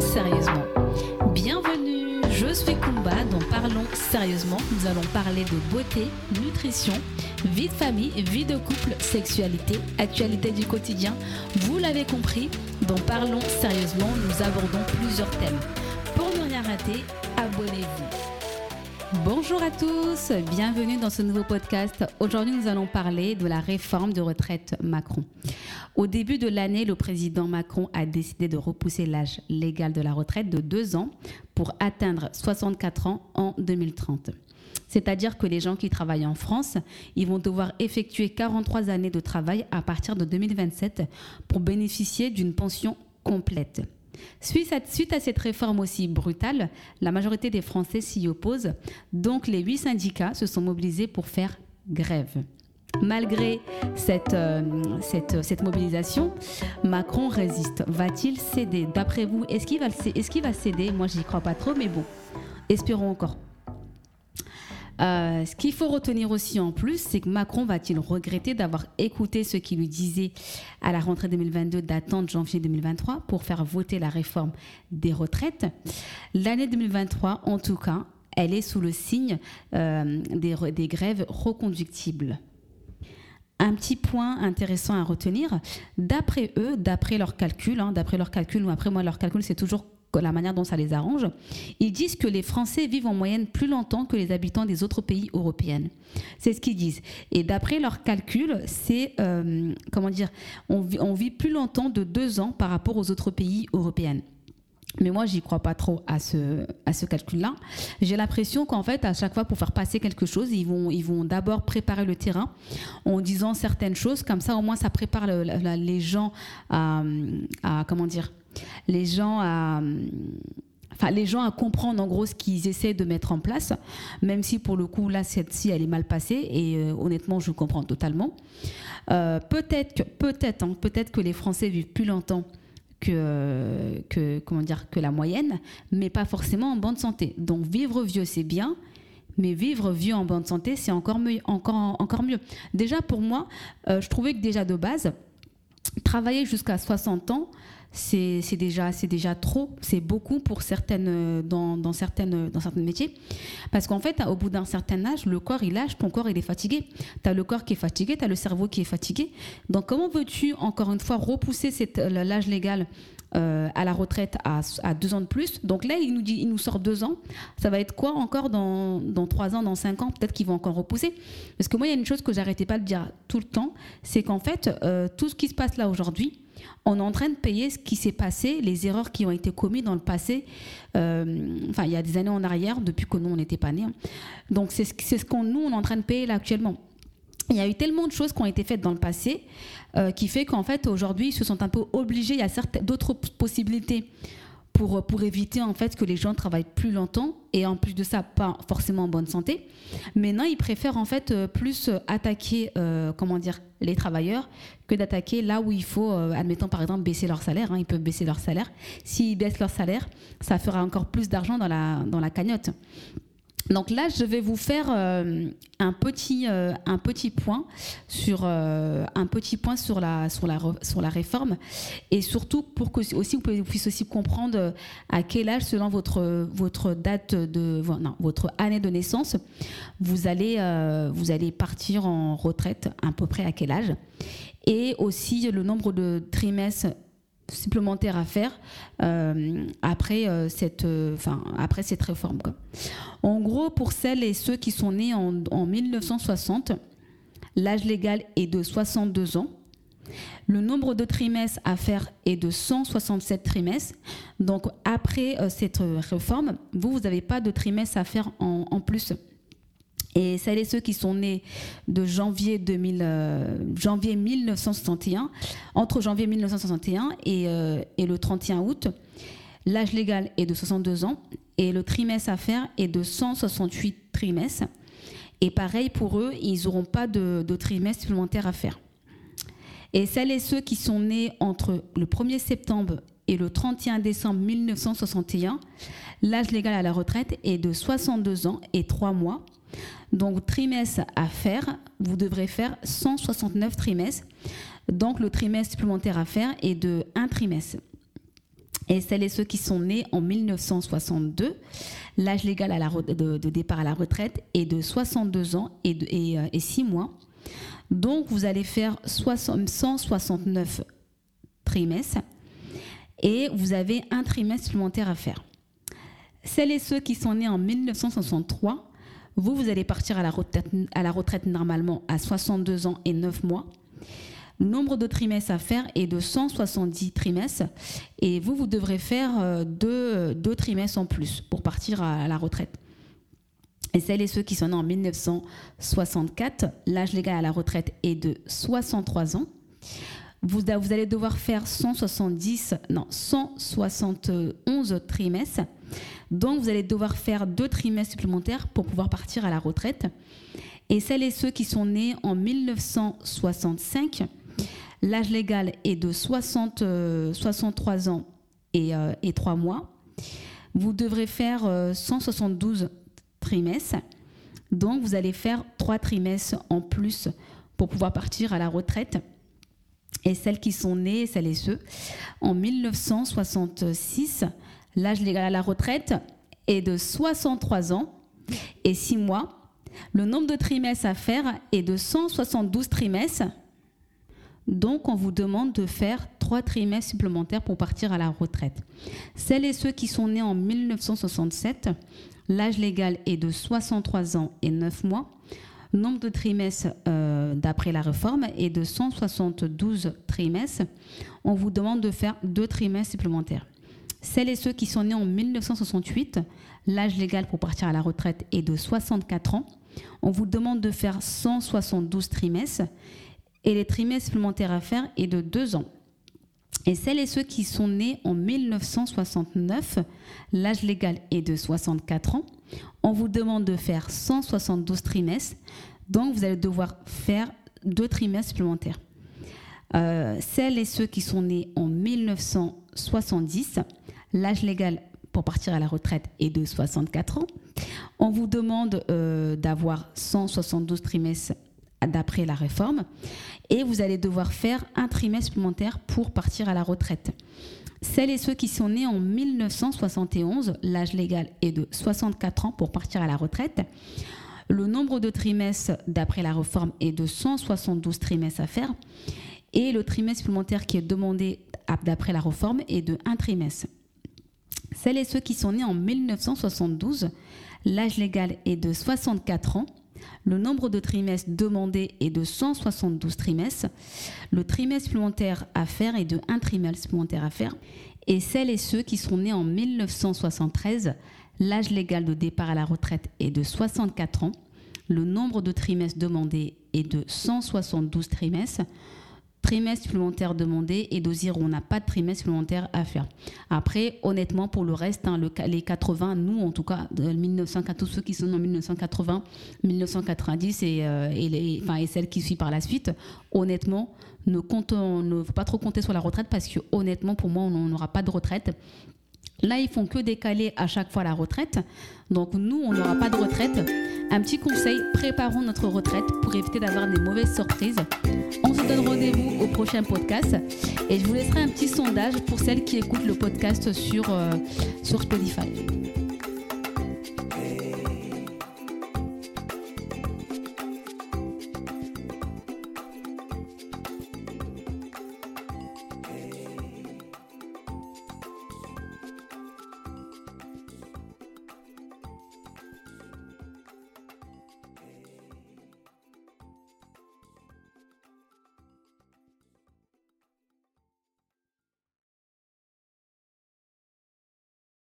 Sérieusement. Bienvenue, je suis Kumba dans Parlons sérieusement. Nous allons parler de beauté, nutrition, vie de famille, vie de couple, sexualité, actualité du quotidien. Vous l'avez compris, dans Parlons sérieusement, nous abordons plusieurs thèmes. Pour ne rien rater, abonnez-vous. Bonjour à tous, bienvenue dans ce nouveau podcast. Aujourd'hui, nous allons parler de la réforme de retraite Macron. Au début de l'année, le président Macron a décidé de repousser l'âge légal de la retraite de deux ans pour atteindre 64 ans en 2030. C'est-à-dire que les gens qui travaillent en France, ils vont devoir effectuer 43 années de travail à partir de 2027 pour bénéficier d'une pension complète. Suite à, cette réforme aussi brutale, la majorité des Français s'y opposent. Donc les huit syndicats se sont mobilisés pour faire grève. Malgré cette, euh, mobilisation, Macron résiste. Va-t-il céder? D'après vous, est-ce qu'il va, va céder? Moi, j'y crois pas trop, mais bon, espérons encore. Euh, ce qu'il faut retenir aussi en plus, c'est que Macron va-t-il regretter d'avoir écouté ce qui lui disait à la rentrée 2022 d'attendre janvier 2023 pour faire voter la réforme des retraites? L'année 2023, en tout cas, elle est sous le signe euh, des, grèves reconductibles. Un petit point intéressant à retenir, d'après eux, d'après leurs calculs, hein, d'après leurs calculs, ou après moi, leurs calculs, c'est toujours la manière dont ça les arrange, ils disent que les Français vivent en moyenne plus longtemps que les habitants des autres pays européens. C'est ce qu'ils disent. Et d'après leurs calculs, c'est, euh, comment dire, on vit, plus longtemps de deux ans par rapport aux autres pays européens. Mais moi, j'y crois pas trop à ce, à ce calcul-là. J'ai l'impression qu'en fait, à chaque fois, pour faire passer quelque chose, ils vont, ils vont d'abord préparer le terrain en disant certaines choses. Comme ça, au moins, ça prépare les gens à, à, comment dire, les gens à enfin les gens à comprendre en gros ce qu'ils essaient de mettre en place, même si pour le coup là cette-ci elle est mal passée et euh, honnêtement je comprends totalement. Euh, peut-être que peut-être hein, peut-être que les Français vivent plus longtemps que, que comment dire que la moyenne, mais pas forcément en bonne santé. Donc vivre vieux c'est bien. Mais vivre vieux en bonne santé, c'est encore mieux, encore, encore mieux. Déjà, pour moi, euh, je trouvais que déjà de base, travailler jusqu'à 60 ans, c'est déjà, déjà trop, c'est beaucoup pour certaines, dans, certaines, dans certains métiers. Parce qu'en fait, au bout d'un certain âge, le corps, il lâche, ton corps, il est fatigué. Tu as le corps qui est fatigué, tu as le cerveau qui est fatigué. Donc, comment veux-tu, encore une fois, repousser l'âge légal euh, à la retraite à, deux ans de plus. Donc là, il nous, dit, il nous sort deux ans. Ça va être quoi encore dans, trois ans, dans cinq ans? Peut-être qu'ils vont encore repousser. Parce que moi, il y a une chose que j'arrêtais pas de dire tout le temps, c'est qu'en fait, euh, tout ce qui se passe là aujourd'hui, on est en train de payer ce qui s'est passé, les erreurs qui ont été commises dans le passé, euh, enfin il y a des années en arrière, depuis que nous on n'était pas nés. Hein. Donc c'est ce qu'on nous on est en train de payer là actuellement. Il y a eu tellement de choses qui ont été faites dans le passé euh, qui fait qu'en fait aujourd'hui ils se sont un peu obligés. Il y a d'autres possibilités pour, pour éviter en fait que les gens travaillent plus longtemps et en plus de ça pas forcément en bonne santé. Maintenant ils préfèrent en fait euh, plus attaquer comment dire les travailleurs que d'attaquer là où il faut, euh, admettons par exemple baisser leur salaire. Hein, ils peuvent baisser leur salaire. S'ils baissent leur salaire, ça fera encore plus d'argent dans la, dans la cagnotte. Donc là, je vais vous faire euh, un, petit, euh, un petit point sur un petit point sur la sur la sur la réforme. Et surtout pour que aussi vous puissiez aussi comprendre à quel âge selon votre votre date de non, votre année de naissance vous allez vous allez partir en retraite à peu près à quel âge. Et aussi le nombre de trimestres supplémentaires à faire euh, après, euh, cette, euh, après cette réforme. En gros, pour celles et ceux qui sont nés en, en 1960, l'âge légal est de 62 ans. Le nombre de trimestres à faire est de 167 trimestres. Donc après cette réforme, vous, vous n'avez pas de trimestres à faire en plus. Et celles et ceux qui sont nés de janvier, 2000, euh, 1961, entre janvier 1961 et, euh, et le 31 août, l'âge légal est de 62 ans et le trimestre à faire est de 168 trimestres. Et pareil pour eux, ils n'auront pas de, de trimestre supplémentaire à faire. Et celles et ceux qui sont nés entre le 1er septembre et le 31 décembre 1961, l'âge légal à la retraite est de 62 ans et 3 mois. Donc, trimestre à faire, vous devrez faire 169 trimestres. Donc, le trimestre supplémentaire à faire est de un trimestre. Et celles et ceux qui sont nés en 1962, l'âge légal de, départ à la retraite est de 62 ans et, et, 6 mois. Donc, vous allez faire 169 trimestres et vous avez un trimestre supplémentaire à faire. Celles et ceux qui sont nés en 1963, vous, vous allez partir à la retraite, normalement à 62 ans et 9 mois. Nombre de trimestres à faire est de 170 trimestres et vous, vous devrez faire euh, deux, deux trimestres en plus pour partir à la retraite. Et celles et ceux qui sont nés en 1964, l'âge légal à la retraite est de 63 ans. Vous, vous, allez devoir faire 170, non, 171 trimestres. Donc, vous allez devoir faire deux trimestres supplémentaires pour pouvoir partir à la retraite. Et celles et ceux qui sont nés en 1965, l'âge légal est de 60, 63 euh, ans et, euh, et 3 mois. Vous devrez faire 172 euh, trimestres. Donc, vous allez faire trois trimestres en plus pour pouvoir partir à la retraite. Et celles qui sont nées, celles et ceux, en 1966, l'âge légal à la retraite est de 63 ans et 6 mois. Le nombre de trimestres à faire est de 172 trimestres. Donc, on vous demande de faire trois trimestres supplémentaires pour partir à la retraite. Celles et ceux qui sont nés en 1967, l'âge légal est de 63 ans et 9 mois. Nombre de trimestres euh, d'après la réforme est de 172 trimestres. On vous demande de faire deux trimestres supplémentaires. Celles et ceux qui sont nés en 1968, l'âge légal pour partir à la retraite est de 64 ans. On vous demande de faire 172 trimestres et les trimestres supplémentaires à faire est de 2 ans. Et celles et ceux qui sont nés en 1969, l'âge légal est de 64 ans. On vous demande de faire 172 trimestres, donc vous allez devoir faire deux trimestres supplémentaires. Euh, celles et ceux qui sont nés en 1970, l'âge légal pour partir à la retraite est de 64 ans. On vous demande euh, d'avoir 172 trimestres d'après la réforme et vous allez devoir faire un trimestre supplémentaire pour partir à la retraite. Celles et ceux qui sont nés en 1971, l'âge légal est de 64 ans pour partir à la retraite. Le nombre de trimestres d'après la réforme est de 172 trimestres à faire et le trimestre supplémentaire qui est demandé d'après la réforme est de un trimestre. Celles et ceux qui sont nés en 1972, l'âge légal est de 64 ans. Le nombre de trimestres demandés est de 172 trimestres. Le trimestre supplémentaire à faire est de un trimestre supplémentaire à faire. Et celles et ceux qui sont nés en 1973, l'âge légal de départ à la retraite est de 64 ans. Le nombre de trimestres demandés est de 172 trimestres trimestre supplémentaire demandé et d'osir où on n'a pas de trimestre supplémentaire à faire. Après, honnêtement, pour le reste, hein, les 80, nous en tout cas, de 1980, tous ceux qui sont en 1980, 1990 et, celles qui suivent par la suite, honnêtement, ne ne faut pas trop compter sur la retraite parce que honnêtement, pour moi, on n'aura pas de retraite. Là, ils font que décaler à chaque fois la retraite. Donc nous, on n'aura pas de retraite. Un petit conseil, préparons notre retraite pour éviter d'avoir des mauvaises surprises. On se donne rendez-vous au prochain podcast et je vous laisserai un petit sondage pour celles qui écoutent le podcast sur, euh, Spotify.